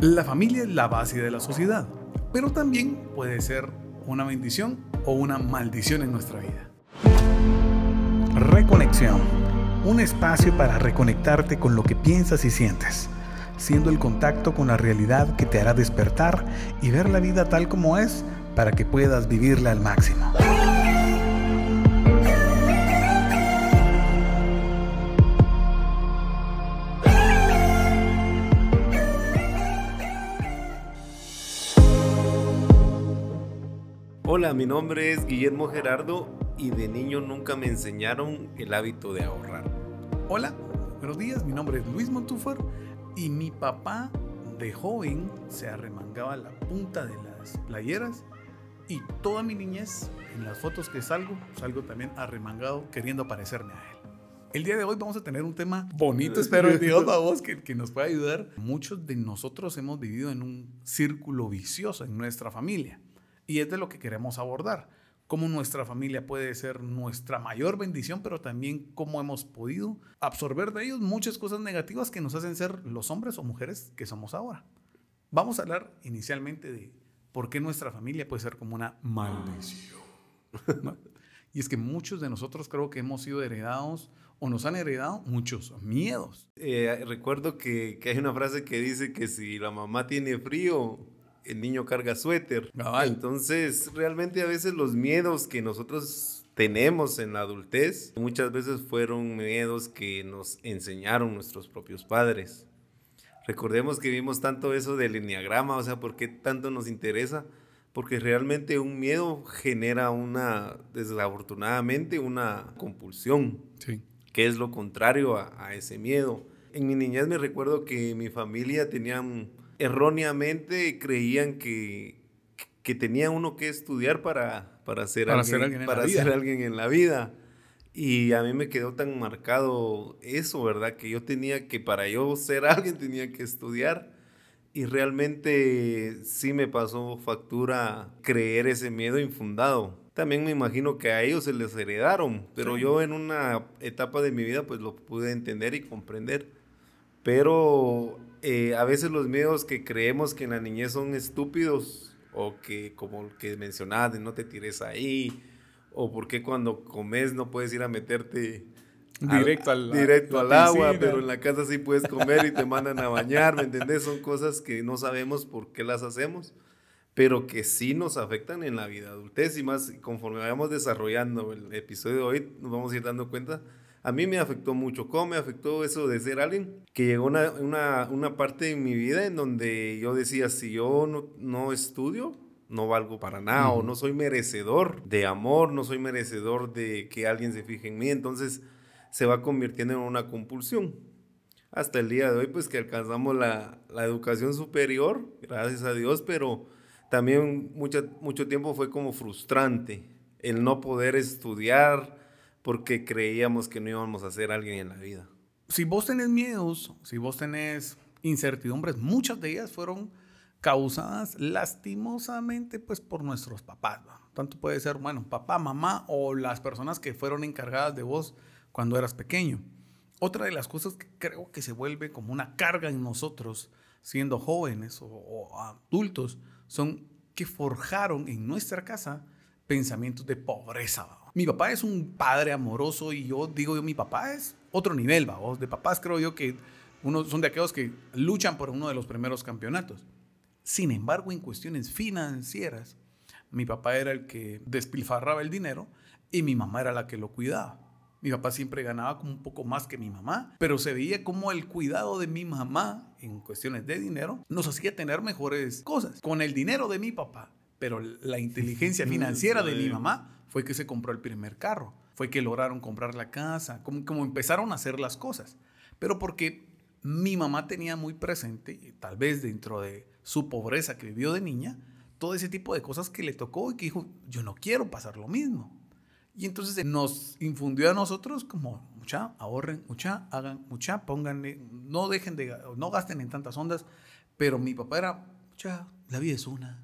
La familia es la base de la sociedad, pero también puede ser una bendición o una maldición en nuestra vida. Reconexión. Un espacio para reconectarte con lo que piensas y sientes, siendo el contacto con la realidad que te hará despertar y ver la vida tal como es para que puedas vivirla al máximo. Hola, mi nombre es Guillermo Gerardo y de niño nunca me enseñaron el hábito de ahorrar. Hola, buenos días, mi nombre es Luis Montúfar y mi papá de joven se arremangaba la punta de las playeras y toda mi niñez, en las fotos que salgo, salgo también arremangado queriendo parecerme a él. El día de hoy vamos a tener un tema bonito, espero Dios a vos que, que nos pueda ayudar. Muchos de nosotros hemos vivido en un círculo vicioso en nuestra familia y es de lo que queremos abordar. Cómo nuestra familia puede ser nuestra mayor bendición, pero también cómo hemos podido absorber de ellos muchas cosas negativas que nos hacen ser los hombres o mujeres que somos ahora. Vamos a hablar inicialmente de por qué nuestra familia puede ser como una maldición. Y es que muchos de nosotros creo que hemos sido heredados o nos han heredado muchos miedos. Eh, recuerdo que, que, hay una frase que dice que si la mamá tiene frío, el niño carga suéter. Entonces, realmente a veces los miedos que nosotros tenemos en la adultez, muchas veces fueron miedos que nos enseñaron nuestros propios padres. Recordemos que vimos tanto eso del enneagrama, o sea, ¿por qué tanto nos interesa? Porque realmente un miedo genera una, desafortunadamente, una compulsión, sí. que es lo contrario a, a ese miedo. En mi niñez me recuerdo que mi familia tenía erróneamente creían que, que tenía uno que estudiar para, para, ser, alguien, para ser alguien en la vida. Y a mí me quedó tan marcado eso, ¿verdad? Que yo tenía que, para yo ser alguien, tenía que estudiar. Y realmente sí me pasó factura creer ese miedo infundado. También me imagino que a ellos se les heredaron, pero yo en una etapa de mi vida pues lo pude entender y comprender. Pero eh, a veces los miedos que creemos que en la niñez son estúpidos o que como el que mencionabas de no te tires ahí o porque cuando comes no puedes ir a meterte directo al, directo al agua, pero en la casa sí puedes comer y te mandan a bañar, ¿me entendés? Son cosas que no sabemos por qué las hacemos, pero que sí nos afectan en la vida adultez y más conforme vayamos desarrollando el episodio de hoy nos vamos a ir dando cuenta a mí me afectó mucho. ¿Cómo me afectó eso de ser alguien? Que llegó una, una, una parte en mi vida en donde yo decía, si yo no, no estudio, no valgo para nada o no soy merecedor de amor, no soy merecedor de que alguien se fije en mí. Entonces se va convirtiendo en una compulsión. Hasta el día de hoy, pues que alcanzamos la, la educación superior, gracias a Dios, pero también mucho, mucho tiempo fue como frustrante el no poder estudiar, porque creíamos que no íbamos a ser alguien en la vida. Si vos tenés miedos, si vos tenés incertidumbres, muchas de ellas fueron causadas lastimosamente pues por nuestros papás. Tanto puede ser, bueno, papá, mamá o las personas que fueron encargadas de vos cuando eras pequeño. Otra de las cosas que creo que se vuelve como una carga en nosotros, siendo jóvenes o, o adultos, son que forjaron en nuestra casa pensamientos de pobreza. Mi papá es un padre amoroso y yo digo yo, mi papá es otro nivel, vamos. De papás creo yo que uno, son de aquellos que luchan por uno de los primeros campeonatos. Sin embargo, en cuestiones financieras, mi papá era el que despilfarraba el dinero y mi mamá era la que lo cuidaba. Mi papá siempre ganaba un poco más que mi mamá, pero se veía como el cuidado de mi mamá en cuestiones de dinero nos hacía tener mejores cosas. Con el dinero de mi papá, pero la inteligencia financiera de mi mamá fue que se compró el primer carro, fue que lograron comprar la casa, como, como empezaron a hacer las cosas. Pero porque mi mamá tenía muy presente, tal vez dentro de su pobreza que vivió de niña, todo ese tipo de cosas que le tocó y que dijo, yo no quiero pasar lo mismo. Y entonces nos infundió a nosotros como, mucha, ahorren, mucha, hagan, mucha, pónganle, no dejen de, no gasten en tantas ondas, pero mi papá era, mucha, la vida es una,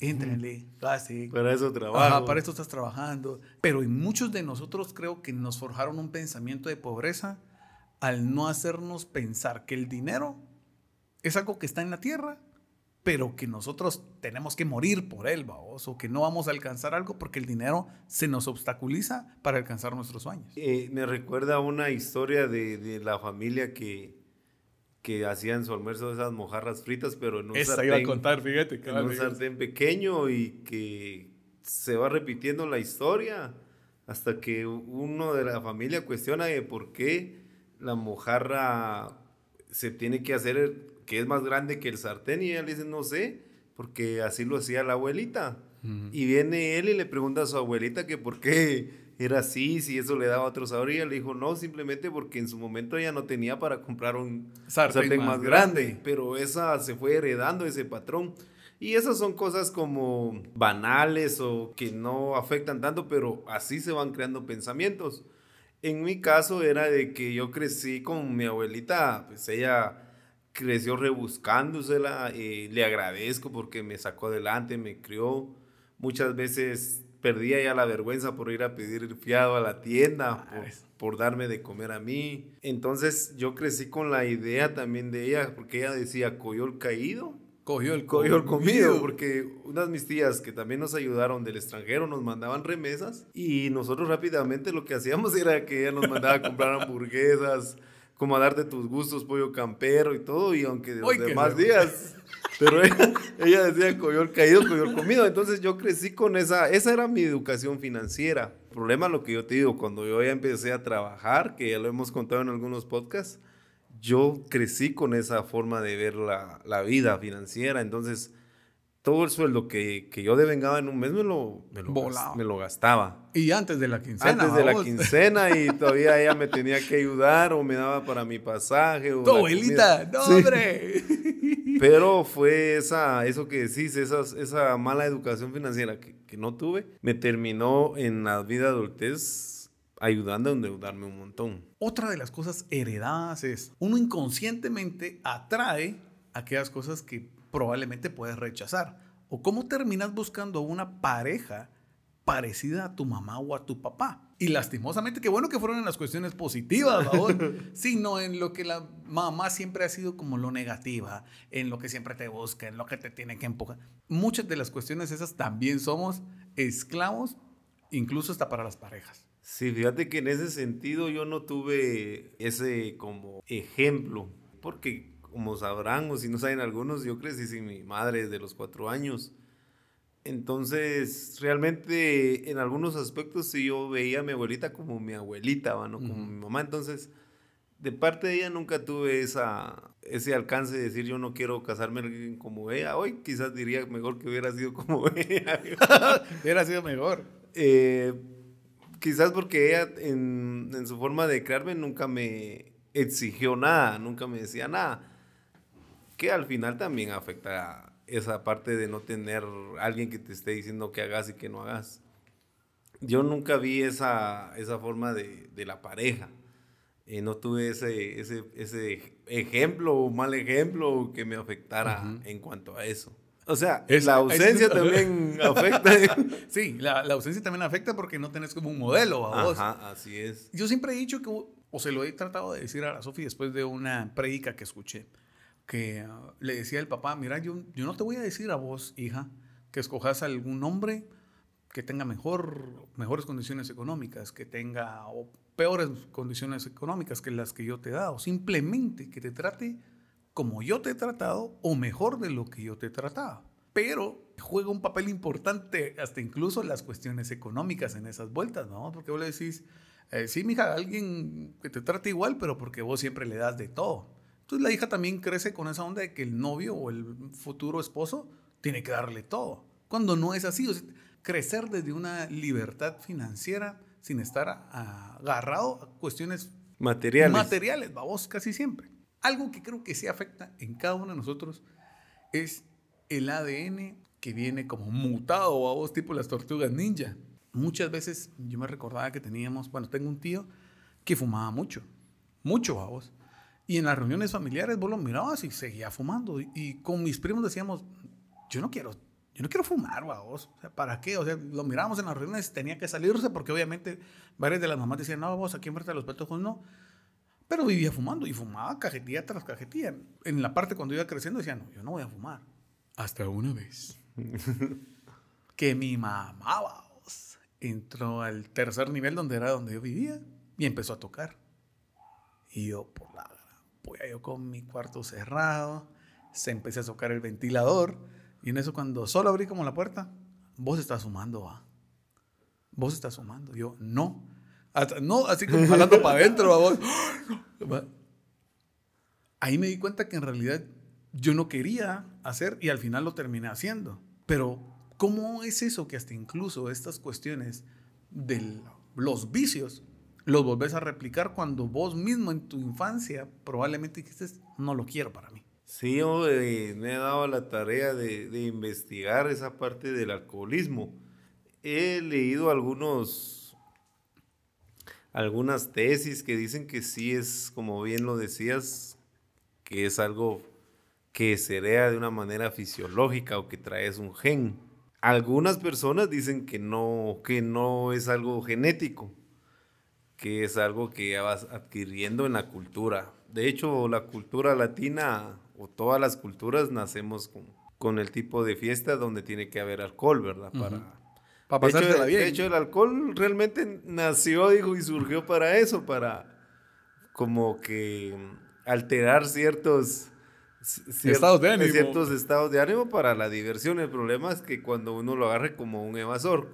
Éntrenle, gasten. Para eso trabajo. para eso estás trabajando. Pero en muchos de nosotros creo que nos forjaron un pensamiento de pobreza al no hacernos pensar que el dinero es algo que está en la tierra pero que nosotros tenemos que morir por él, vamos, o que no vamos a alcanzar algo porque el dinero se nos obstaculiza para alcanzar nuestros sueños. Eh, me recuerda una historia de, de, la familia que, que hacían su almuerzo esas mojarras fritas, pero en un Esa iba a contar, fíjate. En un sartén pequeño y que se va repitiendo la historia hasta que uno de la familia cuestiona de por qué la mojarra se tiene que hacer que es más grande que el sartén y ella le dice, no sé, porque así lo hacía la abuelita. Y viene él y le pregunta a su abuelita que por qué era así, si eso le daba otro sabor. Y ella le dijo, no, simplemente porque en su momento ella no tenía para comprar un sartén, más, grande. Pero esa se fue heredando ese patrón. Y esas son cosas como banales o que no afectan tanto, pero así se van creando pensamientos. En mi caso era de que yo crecí con mi abuelita, pues ella creció rebuscándosela, eh, le agradezco porque me sacó adelante, me crió. Muchas veces perdía ya la vergüenza por ir a pedir fiado a la tienda, por, por, darme de comer a mí. Entonces yo crecí con la idea también de ella, porque ella decía, coyol caído. Cogió el, cogió el comido, porque unas mis tías que también nos ayudaron del extranjero nos mandaban remesas y nosotros rápidamente lo que hacíamos era que ella nos mandaba a comprar hamburguesas, como a darte tus gustos, pollo campero y todo, y aunque de los demás días, pero ella, decía coyol caído, coyol comido, entonces yo crecí con esa, esa era mi educación financiera. El problema, lo que yo te digo, cuando yo ya empecé a trabajar, que ya lo hemos contado en algunos podcasts, yo crecí con esa forma de ver la, la vida financiera, entonces todo el sueldo que, que yo devengaba en un mes me lo, me lo, gastaba. Y antes de la quincena. Antes de la quincena y todavía ella me tenía que ayudar o me daba para mi pasaje. O tu abuelita, no hombre. Pero fue esa, eso que decís, esa, esa mala educación financiera que, que no tuve, me terminó en la vida adultez ayudando a endeudarme un montón. Otra de las cosas heredadas es, uno inconscientemente atrae aquellas cosas que probablemente puedes rechazar. O cómo terminas buscando una pareja parecida a tu mamá o a tu papá. Y lastimosamente, qué bueno que fueron en las cuestiones positivas, sino en lo que la mamá siempre ha sido como lo negativa, en lo que siempre te busca, en lo que te tiene que empujar. Muchas de las cuestiones esas también somos esclavos, incluso hasta para las parejas. Sí, fíjate que en ese sentido yo no tuve ese como ejemplo, porque como sabrán o si no saben algunos, yo crecí sin mi madre desde los cuatro años. Entonces, realmente en algunos aspectos sí yo veía a mi abuelita como mi abuelita, ¿no? como mi mamá. Entonces, de parte de ella nunca tuve esa, ese alcance de decir yo no quiero casarme como ella. Hoy quizás diría mejor que hubiera sido como ella. hubiera sido mejor. Eh, quizás porque ella en, en su forma de crearme nunca me exigió nada, nunca me decía nada que al final también afecta esa parte de no tener alguien que te esté diciendo que hagas y que no hagas. Yo nunca vi esa, esa forma de, de la pareja. Eh, no tuve ese, ese, ese, ejemplo o mal ejemplo que me afectara en cuanto a eso. O sea, la ausencia también afecta. sí, la, la, ausencia también afecta porque no tenés como un modelo a vos. Ajá, así es. Yo siempre he dicho que, o se lo he tratado de decir a la Sofi después de una predica que escuché que ah, le decía el papá, mira, yo, yo no te voy a decir a vos, hija, que escojas algún hombre que tenga mejor, mejores condiciones económicas, que tenga o peores condiciones económicas que las que yo te he dado. Simplemente que te trate como yo te he tratado o mejor de lo que yo te he tratado. Pero juega un papel importante hasta incluso las cuestiones económicas en esas vueltas, ¿no? Porque vos le decís, eh, sí, mija, alguien que te trate igual, pero porque vos siempre le das de todo. Entonces la hija también crece con esa onda de que el novio o el futuro esposo tiene que darle todo. Cuando no es así, crecer desde una libertad financiera sin estar agarrado a cuestiones materiales. Materiales, vamos, casi siempre. Algo que creo que sí afecta en cada uno de nosotros es el ADN que viene como mutado, a vos, tipo las tortugas ninja. Muchas veces yo me recordaba que teníamos, bueno, tengo un tío que fumaba mucho, mucho a vos. Y en las reuniones familiares vos lo mirabas y seguía fumando. Y, con mis primos decíamos, yo no quiero, yo no quiero fumar, vos. O sea, ¿para qué? O sea, lo mirábamos en las reuniones, tenía que salirse porque obviamente varias de las mamás decían, no, vos aquí enfrente de los petojos no. Pero vivía fumando y fumaba cajetilla tras cajetilla. En la parte cuando iba creciendo decía, no, yo no voy a fumar. Hasta una vez que mi mamá vamos, entró al tercer nivel donde era donde yo vivía y empezó a tocar. Y yo, por la pues yo con mi cuarto cerrado, se empecé a tocar el ventilador y en eso cuando solo abrí como la puerta, vos estás sumando, va. Vos estás sumando. Yo, no. no, así como jalando para adentro, vos. Ahí me di cuenta que en realidad yo no quería hacer y al final lo terminé haciendo. Pero, ¿cómo es eso que hasta incluso estas cuestiones de los vicios los volvés a replicar cuando vos mismo en tu infancia probablemente dijiste, no lo quiero para mí? Sí, me he dado la tarea de, de, investigar esa parte del alcoholismo. He leído algunos, algunas tesis que dicen que sí es, como bien lo decías, que es algo que se hereda de una manera fisiológica o que traes un gen. Algunas personas dicen que no, que no es algo genético, que es algo que vas adquiriendo en la cultura. De hecho, la cultura latina o todas las culturas nacemos con, con el tipo de fiesta donde tiene que haber alcohol, ¿verdad? Para, para pasársela bien. De hecho, el alcohol realmente nació, dijo, y surgió para eso, para como que alterar ciertos estados de ánimo. ciertos estados de ánimo para la diversión. El problema es que cuando uno lo agarre como un evasor.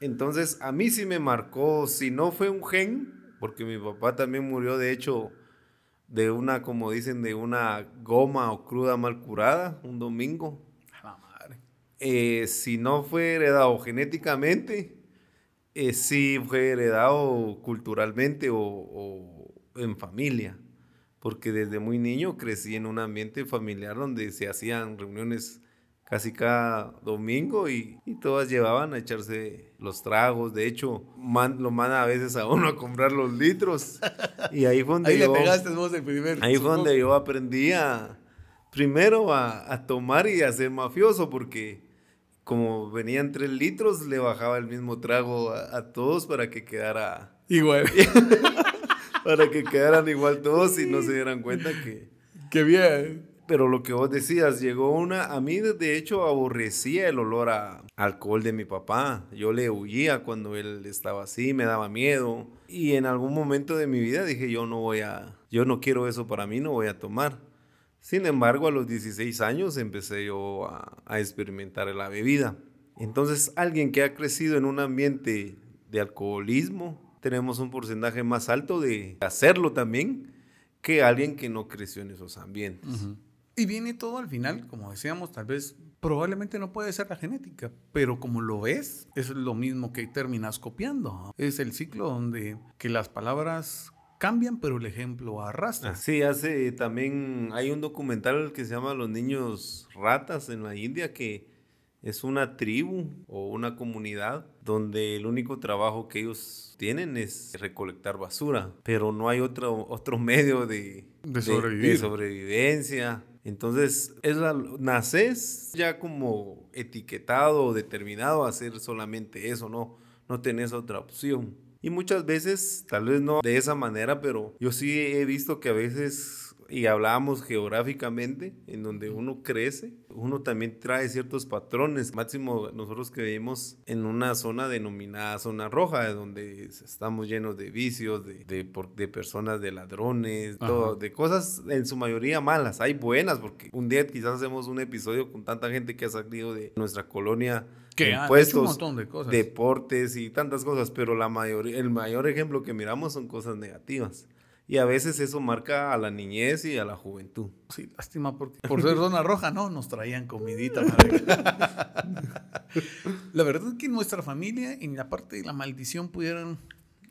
Entonces, a mí sí me marcó, si no fue un gen, porque mi papá también murió, de hecho, de una, como dicen, de una goma o cruda mal curada, un domingo. La madre. Eh, si no fue heredado genéticamente, eh, sí fue heredado culturalmente o en familia porque desde muy niño crecí en un ambiente familiar donde se hacían reuniones casi cada domingo y, todas llevaban a echarse los tragos. De hecho, lo mandan a veces a uno a comprar los litros. Y ahí fue donde, yo, ahí fue donde yo aprendí a, primero a, tomar y a ser mafioso porque como venían tres litros, le bajaba el mismo trago a, a todos para que quedara... Igual. para que quedaran igual todos y no se dieran cuenta que... Qué bien. Pero lo que vos decías, llegó una... A mí, de hecho, aborrecía el olor a alcohol de mi papá. Yo le huía cuando él estaba así, me daba miedo. Y en algún momento de mi vida dije, yo no voy a... Yo no quiero eso para mí, no voy a tomar. Sin embargo, a los 16 años empecé yo a, a experimentar la bebida. Entonces, alguien que ha crecido en un ambiente de alcoholismo, tenemos un porcentaje más alto de hacerlo también que alguien que no creció en esos ambientes. Y viene todo al final, como decíamos, tal vez probablemente no puede ser la genética, pero como lo es, es lo mismo que terminas copiando. Es el ciclo donde que las palabras cambian, pero el ejemplo arrastra. Sí, hace también, hay un documental que se llama Los niños ratas en la India que es una tribu o una comunidad donde el único trabajo que ellos tienen es recolectar basura, pero no hay otro, otro medio de, sobrevivencia. Entonces, es la, naces ya como etiquetado o determinado a hacer solamente eso, no, no tenés otra opción. Y muchas veces, tal vez no de esa manera, pero yo sí he visto que a veces y hablábamos geográficamente, en donde uno crece, uno también trae ciertos patrones. Máximo, nosotros que vivimos en una zona denominada zona roja, donde estamos llenos de vicios, de, de, personas, de ladrones, todo, de cosas en su mayoría malas. Hay buenas, porque un día quizás hacemos un episodio con tanta gente que ha salido de nuestra colonia que impuestos, un montón de cosas. deportes y tantas cosas, pero la mayoría, el mayor ejemplo que miramos son cosas negativas. Y a veces eso marca a la niñez y a la juventud. Sí, lástima porque por ser zona roja, ¿no? Nos traían comidita. la verdad es que nuestra familia, en la parte de la maldición, pudieran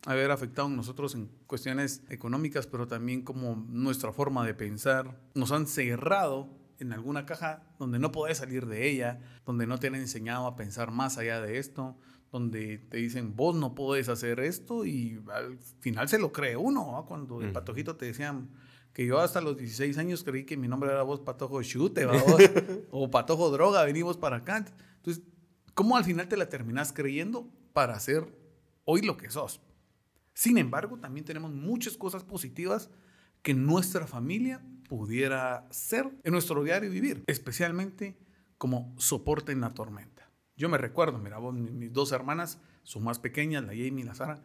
haber afectado a nosotros en cuestiones económicas, pero también como nuestra forma de pensar. Nos han cerrado en alguna caja donde no podés salir de ella, donde no te han enseñado a pensar más allá de esto, donde te dicen, vos no podés hacer esto y al final se lo cree uno, cuando el patojito te decían que yo hasta los 16 años creí que mi nombre era vos patojo chute o patojo droga, venimos para acá. Entonces, ¿cómo al final te la terminás creyendo para hacer hoy lo que sos? Sin embargo, también tenemos muchas cosas positivas que nuestra familia pudiera ser en nuestro diario vivir, especialmente como soporte en la tormenta. Yo me recuerdo, mira, vos, mis dos hermanas, son más pequeñas, la Jamie y la Sara,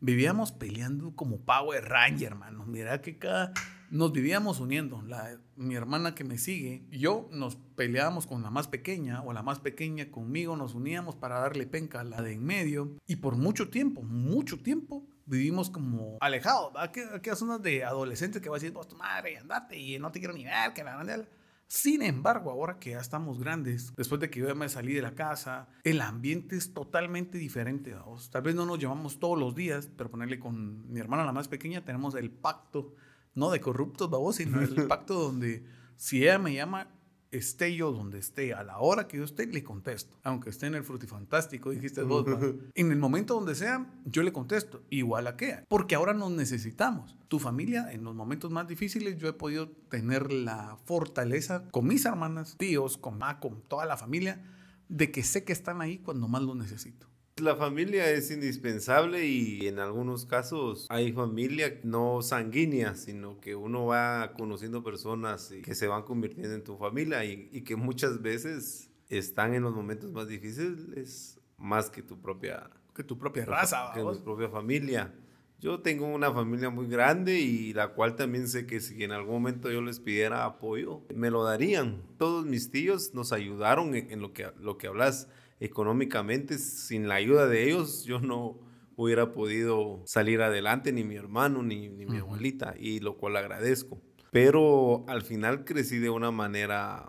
vivíamos peleando como Power Ranger, hermano. Mira que cada nos vivíamos uniendo. La, mi hermana que me sigue, yo nos peleábamos con la más pequeña o la más pequeña conmigo, nos uníamos para darle penca a la de en medio. Y por mucho tiempo, mucho tiempo, vivimos como alejados. Aquellas zonas de adolescentes que va a decir, vos tu madre, andate y no te quiero ni ver, que la grande. Sin embargo, ahora que ya estamos grandes, después de que yo ya me salí de la casa, el ambiente es totalmente diferente. Tal vez no nos llevamos todos los días, pero ponerle con mi hermana la más pequeña, tenemos el pacto no de corruptos, babos, sino el pacto donde si ella me llama, esté yo donde esté, a la hora que yo esté, le contesto. Aunque esté en el frutifantástico, dijiste vos, en el momento donde sea, yo le contesto, igual a qué, porque ahora nos necesitamos. Tu familia, en los momentos más difíciles, yo he podido tener la fortaleza con mis hermanas, tíos, con ma, con toda la familia, de que sé que están ahí cuando más lo necesito. La familia es indispensable y en algunos casos hay familia no sanguínea, sino que uno va conociendo personas que se van convirtiendo en tu familia y, que muchas veces están en los momentos más difíciles más que tu propia que tu propia raza, que tu propia familia. Yo tengo una familia muy grande y la cual también sé que si en algún momento yo les pidiera apoyo, me lo darían. Todos mis tíos nos ayudaron en, lo, que, lo que hablas económicamente. Sin la ayuda de ellos, yo no hubiera podido salir adelante, ni mi hermano, ni, mi abuelita, y lo cual agradezco. Pero al final crecí de una manera,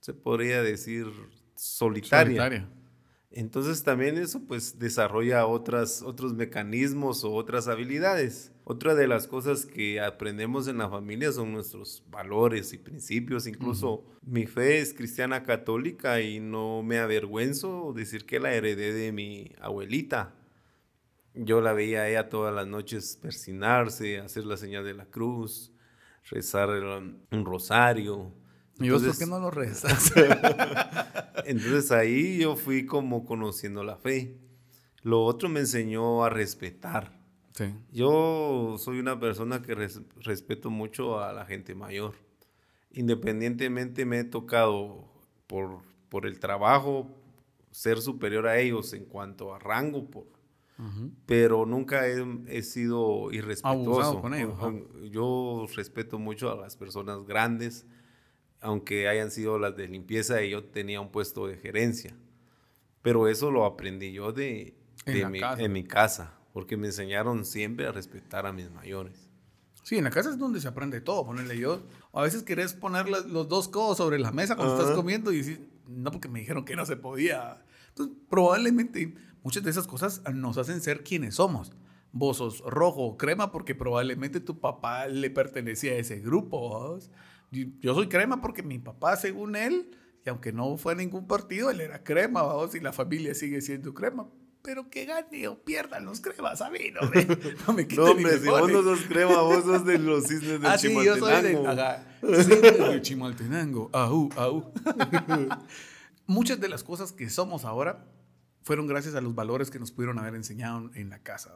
se podría decir, solitaria. solitaria. Entonces también eso pues desarrolla otras, otros mecanismos o otras habilidades. Otra de las cosas que aprendemos en la familia son nuestros valores y principios. Incluso mi fe es cristiana católica y no me avergüenzo decir que la heredé de mi abuelita. Yo la veía a ella todas las noches persinarse, hacer la señal de la cruz, rezar un rosario ¿Y vos por qué no lo rezas? entonces ahí yo fui como conociendo la fe. Lo otro me enseñó a respetar. Sí. Yo soy una persona que respeto mucho a la gente mayor. Independientemente me he tocado por, por el trabajo ser superior a ellos en cuanto a rango, por, pero nunca he, sido irrespetuoso. Con ellos, yo respeto mucho a las personas grandes aunque hayan sido las de limpieza y yo tenía un puesto de gerencia. Pero eso lo aprendí yo de, en, mi, casa. en mi casa, porque me enseñaron siempre a respetar a mis mayores. Sí, en la casa es donde se aprende todo, ponerle yo. A veces querés poner los dos codos sobre la mesa cuando estás comiendo y decís, no, porque me dijeron que no se podía. Entonces, probablemente muchas de esas cosas nos hacen ser quienes somos. Vos sos rojo o crema porque probablemente tu papá le pertenecía a ese grupo. Yo soy crema porque mi papá, según él, y aunque no fue a ningún partido, él era crema, vamos, y la familia sigue siendo crema. Pero que gane o pierdan los cremas, a mí no me, no me No, hombre, si vos no sos crema, vos sos de los cisnes del ah, sí, yo soy de, cisnes Chimaltenango. Aú, aú. Muchas de las cosas que somos ahora fueron gracias a los valores que nos pudieron haber enseñado en la casa.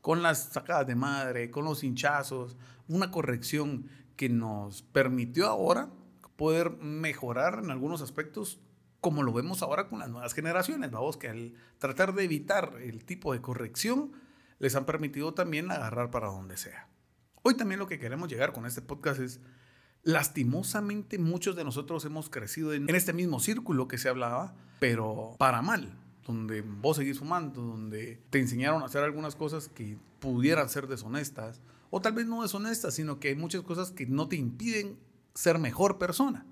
Con las sacadas de madre, con los hinchazos, una corrección que nos permitió ahora poder mejorar en algunos aspectos como lo vemos ahora con las nuevas generaciones, vamos, que al tratar de evitar el tipo de corrección, les han permitido también agarrar para donde sea. Hoy también lo que queremos llegar con este podcast es, lastimosamente muchos de nosotros hemos crecido en, este mismo círculo que se hablaba, pero para mal, donde vos seguís fumando, donde te enseñaron a hacer algunas cosas que pudieran ser deshonestas, o tal vez no deshonesta, sino que hay muchas cosas que no te impiden ser mejor persona.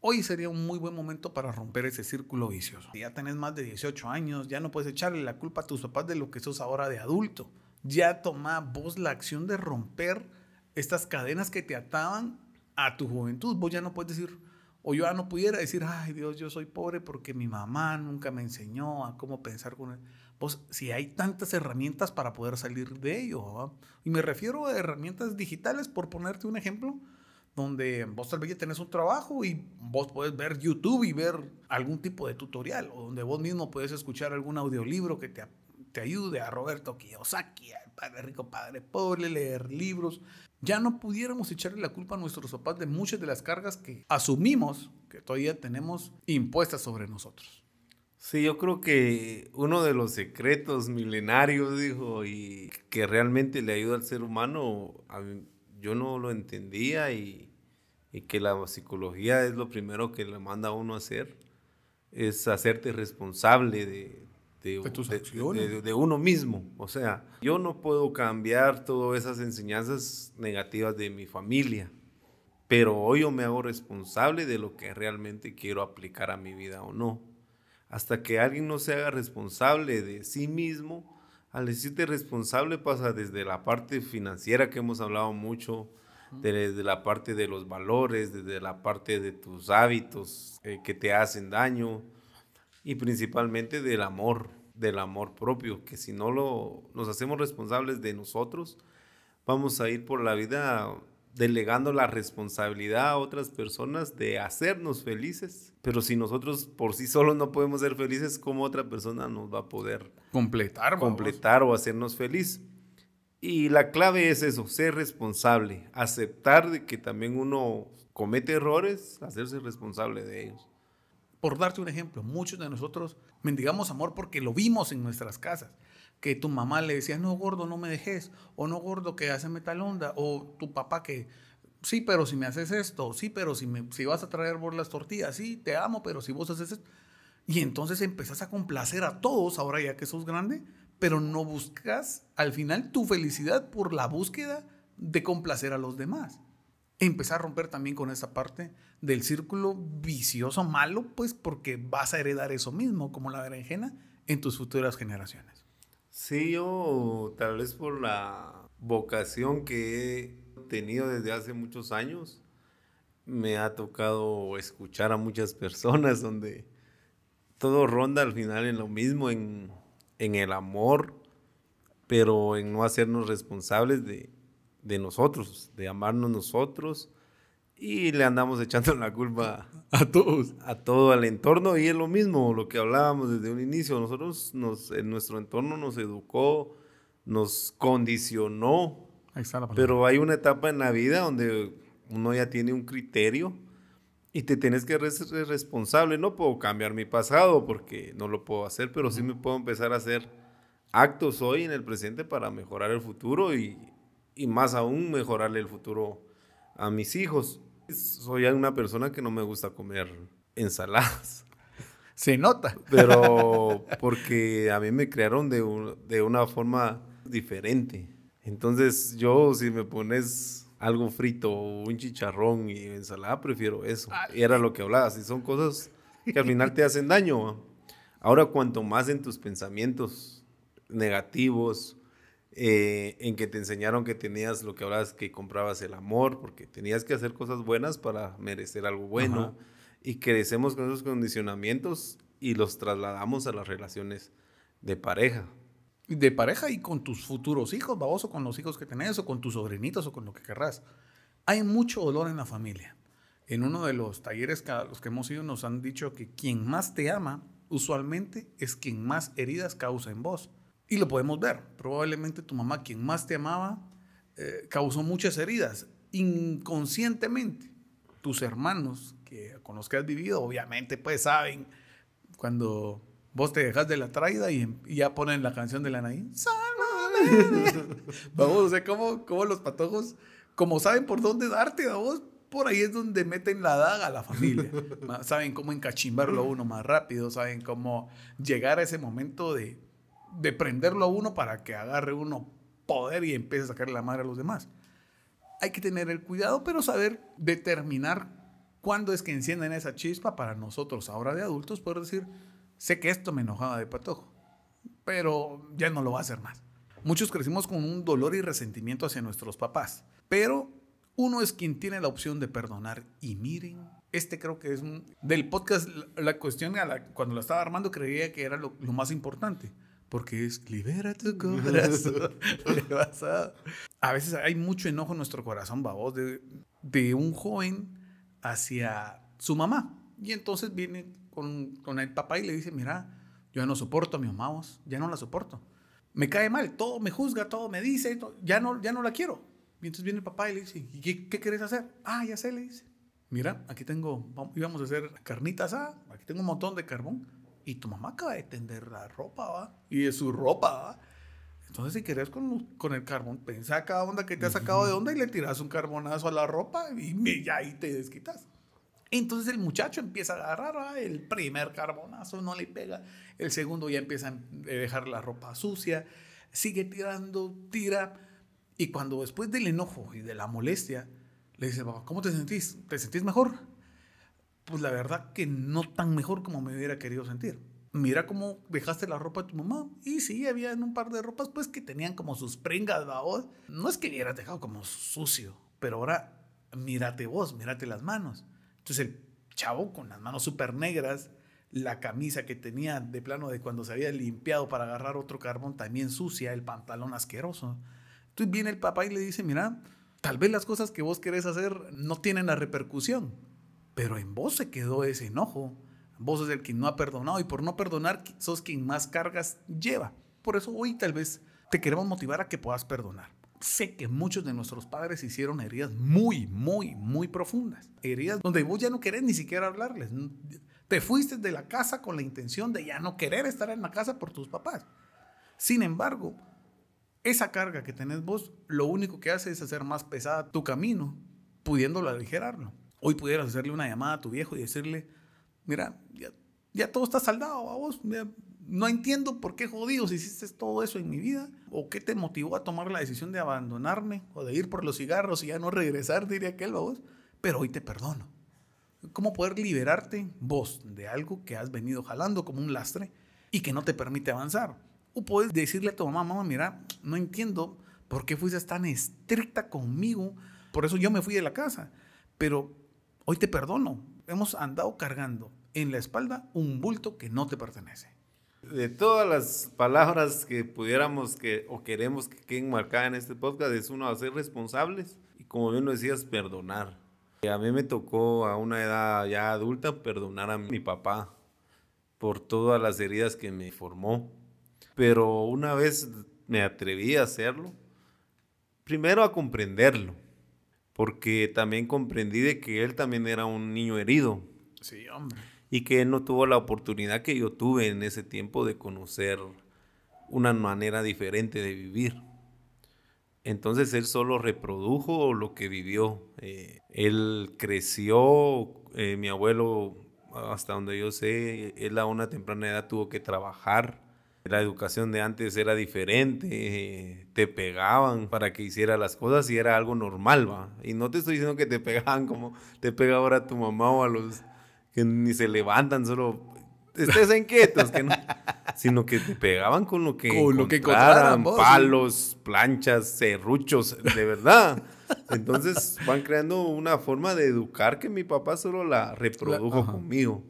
Hoy sería un muy buen momento para romper ese círculo vicioso. Ya tenés más de 18 años, ya no puedes echarle la culpa a tus papás de lo que sos ahora de adulto. Ya toma vos la acción de romper estas cadenas que te ataban a tu juventud. Vos ya no puedes decir, o yo ya no pudiera decir, ay Dios, yo soy pobre porque mi mamá nunca me enseñó a cómo pensar con él pues si hay tantas herramientas para poder salir de ello. Y me refiero a herramientas digitales, por ponerte un ejemplo, donde vos tal vez ya tenés un trabajo y vos puedes ver YouTube y ver algún tipo de tutorial, o donde vos mismo puedes escuchar algún audiolibro que te, te ayude a Roberto Kiyosaki, al Padre Rico, Padre Pobre, leer libros. ya no pudiéramos echarle la culpa a nuestros papás de muchas de las cargas que asumimos que todavía tenemos impuestas sobre nosotros. Sí, yo creo que uno de los secretos milenarios, dijo, y que realmente le ayuda al ser humano, yo no lo entendía y, y, que la psicología es lo primero que le manda a uno a hacer, es hacerte responsable de, de, de, uno mismo. O sea, yo no puedo cambiar todas esas enseñanzas negativas de mi familia, pero hoy yo me hago responsable de lo que realmente quiero aplicar a mi vida o no. Hasta que alguien no se haga responsable de sí mismo, al decirte responsable pasa desde la parte financiera que hemos hablado mucho, desde la parte de los valores, desde la parte de tus hábitos eh, que te hacen daño, y principalmente del amor, del amor propio, que si no lo, nos hacemos responsables de nosotros, vamos a ir por la vida delegando la responsabilidad a otras personas de hacernos felices. Pero si nosotros por sí solos no podemos ser felices, ¿cómo otra persona nos va a poder completar, completar o hacernos feliz? Y la clave es eso, ser responsable, aceptar de que también uno comete errores, hacerse responsable de ellos. Por darte un ejemplo, muchos de nosotros mendigamos amor porque lo vimos en nuestras casas. Que tu mamá le decía, no gordo, no me dejes, o no gordo, que hace tal onda, o tu papá que, sí, pero si me haces esto, sí, pero si, me, si vas a traer por las tortillas, sí, te amo, pero si vos haces esto. Y entonces empezás a complacer a todos ahora ya que sos grande, pero no buscas al final tu felicidad por la búsqueda de complacer a los demás empezar a romper también con esa parte del círculo vicioso malo, pues porque vas a heredar eso mismo, como la berenjena, en tus futuras generaciones. Sí, yo tal vez por la vocación que he tenido desde hace muchos años, me ha tocado escuchar a muchas personas donde todo ronda al final en lo mismo, en, en el amor, pero en no hacernos responsables de, de nosotros, de amarnos nosotros y le andamos echando la culpa a todos, a todo el entorno y es lo mismo, lo que hablábamos desde un inicio, nosotros nos, en nuestro entorno nos educó, nos condicionó, pero hay una etapa en la vida donde uno ya tiene un criterio y te tienes que ser responsable, no puedo cambiar mi pasado porque no lo puedo hacer, pero sí me puedo empezar a hacer actos hoy en el presente para mejorar el futuro y, y más aún mejorarle el futuro a mis hijos. Soy una persona que no me gusta comer ensaladas. Se nota. Pero porque a mí me crearon de, de una forma diferente. Entonces yo si me pones algo frito, un chicharrón y ensalada, prefiero eso. Y era lo que hablabas. Y son cosas que al final te hacen daño. Ahora cuanto más en tus pensamientos negativos, eh, en que te enseñaron que tenías lo que hablabas, que comprabas el amor, porque tenías que hacer cosas buenas para merecer algo bueno. Y crecemos con esos condicionamientos y los trasladamos a las relaciones de pareja. De pareja y con tus futuros hijos, baboso, con los hijos que tenés, o con tus sobrinitos, o con lo que querrás. Hay mucho dolor en la familia. En uno de los talleres que los que hemos ido nos han dicho que quien más te ama, usualmente es quien más heridas causa en vos. Y lo podemos ver. Probablemente tu mamá, quien más te amaba, eh, causó muchas heridas inconscientemente. Tus hermanos que con los que has vivido, obviamente, pues saben cuando vos te dejas de la traída y, ya ponen la canción de la Naí. vamos, o sea, como, como los patojos, como saben por dónde darte, vos, por ahí es donde meten la daga a la familia. saben cómo encachimbarlo uno más rápido, saben cómo llegar a ese momento de, de prenderlo a uno para que agarre uno poder y empiece a sacarle la madre a los demás. Hay que tener el cuidado, pero saber determinar cuándo es que encienden esa chispa para nosotros, ahora de adultos, poder decir, sé que esto me enojaba de patojo, pero ya no lo va a hacer más. Muchos crecimos con un dolor y resentimiento hacia nuestros papás, pero uno es quien tiene la opción de perdonar. Y miren, este creo que es un, del podcast, la, cuestión, cuando lo estaba armando creía que era lo más importante porque es libera tu corazón. a veces hay mucho enojo en nuestro corazón, babos, de, de un joven hacia su mamá. Y entonces viene con, con, el papá y le dice, mira, yo ya no soporto a mi mamá, vos, ya no la soporto. Me cae mal, todo me juzga, todo me dice, ya no, ya no la quiero. Y entonces viene el papá y le dice, ¿y qué, qué querés hacer? Ah, ya sé, le dice. Mira, aquí tengo, íbamos a hacer carnitas, ah, aquí tengo un montón de carbón. Y tu mamá acaba de tender la ropa, ¿va? Y es su ropa, ¿va? Entonces, si querés con, con el carbón, pensa cada onda que te ha sacado de onda y le tiras un carbonazo a la ropa y ya ahí te desquitas. Entonces el muchacho empieza a agarrar el primer carbonazo, no le pega. El segundo ya empieza a dejar la ropa sucia, sigue tirando, tira y cuando después del enojo y de la molestia, le dice, ¿cómo te sentís? ¿Te sentís mejor? Pues la verdad que no tan mejor como me hubiera querido sentir. Mira cómo dejaste la ropa de tu mamá. Y sí, había un par de ropas pues que tenían como sus prengas, vos. No es que hubieras dejado como sucio, pero ahora mírate vos, mírate las manos. Entonces el chavo con las manos súper negras, la camisa que tenía de plano de cuando se había limpiado para agarrar otro carbón también sucia, el pantalón asqueroso. Entonces viene el papá y le dice, mira, tal vez las cosas que vos querés hacer no tienen la repercusión, pero en vos se quedó ese enojo. Vos sos el que no ha perdonado y por no perdonar sos quien más cargas lleva. Por eso hoy tal vez te queremos motivar a que puedas perdonar. Sé que muchos de nuestros padres hicieron heridas muy, muy, muy profundas. Heridas donde vos ya no querés ni siquiera hablarles. Te fuiste de la casa con la intención de ya no querer estar en la casa por tus papás. Sin embargo, esa carga que tenés vos, lo único que hace es hacer más pesada tu camino, pudiéndolo aligerarlo. Hoy pudieras hacerle una llamada a tu viejo y decirle, mira, ya, todo está saldado a vos, no entiendo por qué jodidos hiciste todo eso en mi vida, o qué te motivó a tomar la decisión de abandonarme, o de ir por los cigarros y ya no regresar, diría aquel, vos, pero hoy te perdono. ¿Cómo poder liberarte vos de algo que has venido jalando como un lastre y que no te permite avanzar? O puedes decirle a tu mamá, mamá, mira, no entiendo por qué fuiste tan estricta conmigo, por eso yo me fui de la casa, pero hoy te perdono. Hemos andado cargando en la espalda un bulto que no te pertenece. De todas las palabras que pudiéramos que o queremos que queden marcadas en este podcast es uno a ser responsables y como bien lo decías, perdonar. A mí me tocó a una edad ya adulta perdonar a mi papá por todas las heridas que me formó pero una vez me atreví a hacerlo, primero a comprenderlo, porque también comprendí de que él también era un niño herido. Sí, hombre. Y que él no tuvo la oportunidad que yo tuve en ese tiempo de conocer una manera diferente de vivir. Entonces él solo reprodujo lo que vivió. Eh, él creció, eh, mi abuelo, hasta donde yo sé, él a una temprana edad tuvo que trabajar la educación de antes era diferente, te pegaban para que hiciera las cosas y era algo normal, ¿va? Y no te estoy diciendo que te pegaban como te pega ahora tu mamá o a los que ni se levantan, solo estés inquietos, que no, sino que te pegaban con lo que con lo que palos, planchas, serruchos, de verdad. Entonces van creando una forma de educar que mi papá solo la reprodujo conmigo.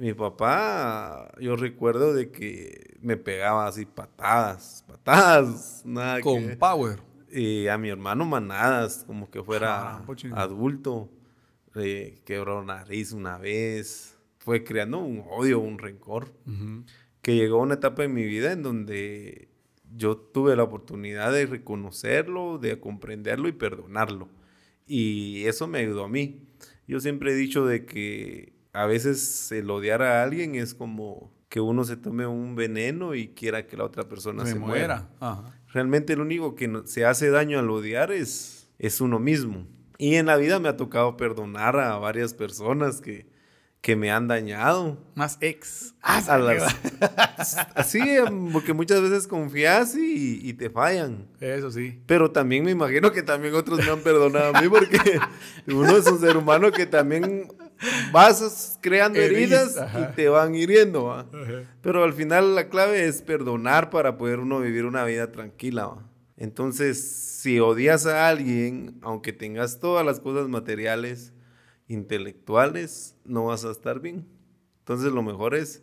Mi papá, yo recuerdo de que me pegaba así patadas, patadas, nada Con power. Y a mi hermano manadas, como que fuera ah, adulto. quebró nariz una vez. Fue creando un odio, un rencor. Que llegó a una etapa en mi vida en donde yo tuve la oportunidad de reconocerlo, de comprenderlo y perdonarlo. Y eso me ayudó a mí. Yo siempre he dicho de que a veces el odiar a alguien es como que uno se tome un veneno y quiera que la otra persona se, muera. Realmente lo único que se hace daño al odiar es, es uno mismo. Y en la vida me ha tocado perdonar a varias personas que, que me han dañado. Más ex. así, porque muchas veces confías y, y, te fallan. Eso sí. Pero también me imagino que también otros me han perdonado a mí porque uno es un ser humano que también vas creando heridas y te van hiriendo. Pero al final la clave es perdonar para poder uno vivir una vida tranquila. Entonces, si odias a alguien, aunque tengas todas las cosas materiales, intelectuales, no vas a estar bien. Entonces, lo mejor es,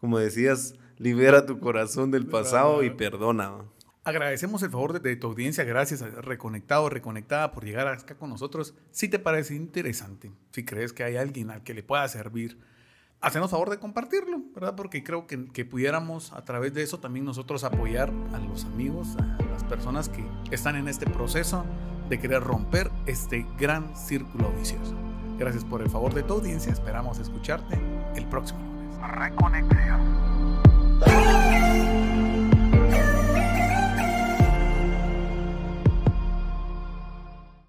como decías, libera tu corazón del pasado y perdona. Agradecemos el favor de, tu audiencia, gracias a Reconectado, Reconectada por llegar acá con nosotros. Si te parece interesante, si crees que hay alguien al que le pueda servir, hacemos favor de compartirlo, ¿verdad? Porque creo que, que, pudiéramos a través de eso también nosotros apoyar a los amigos, a las personas que están en este proceso de querer romper este gran círculo vicioso. Gracias por el favor de tu audiencia, esperamos escucharte el próximo lunes.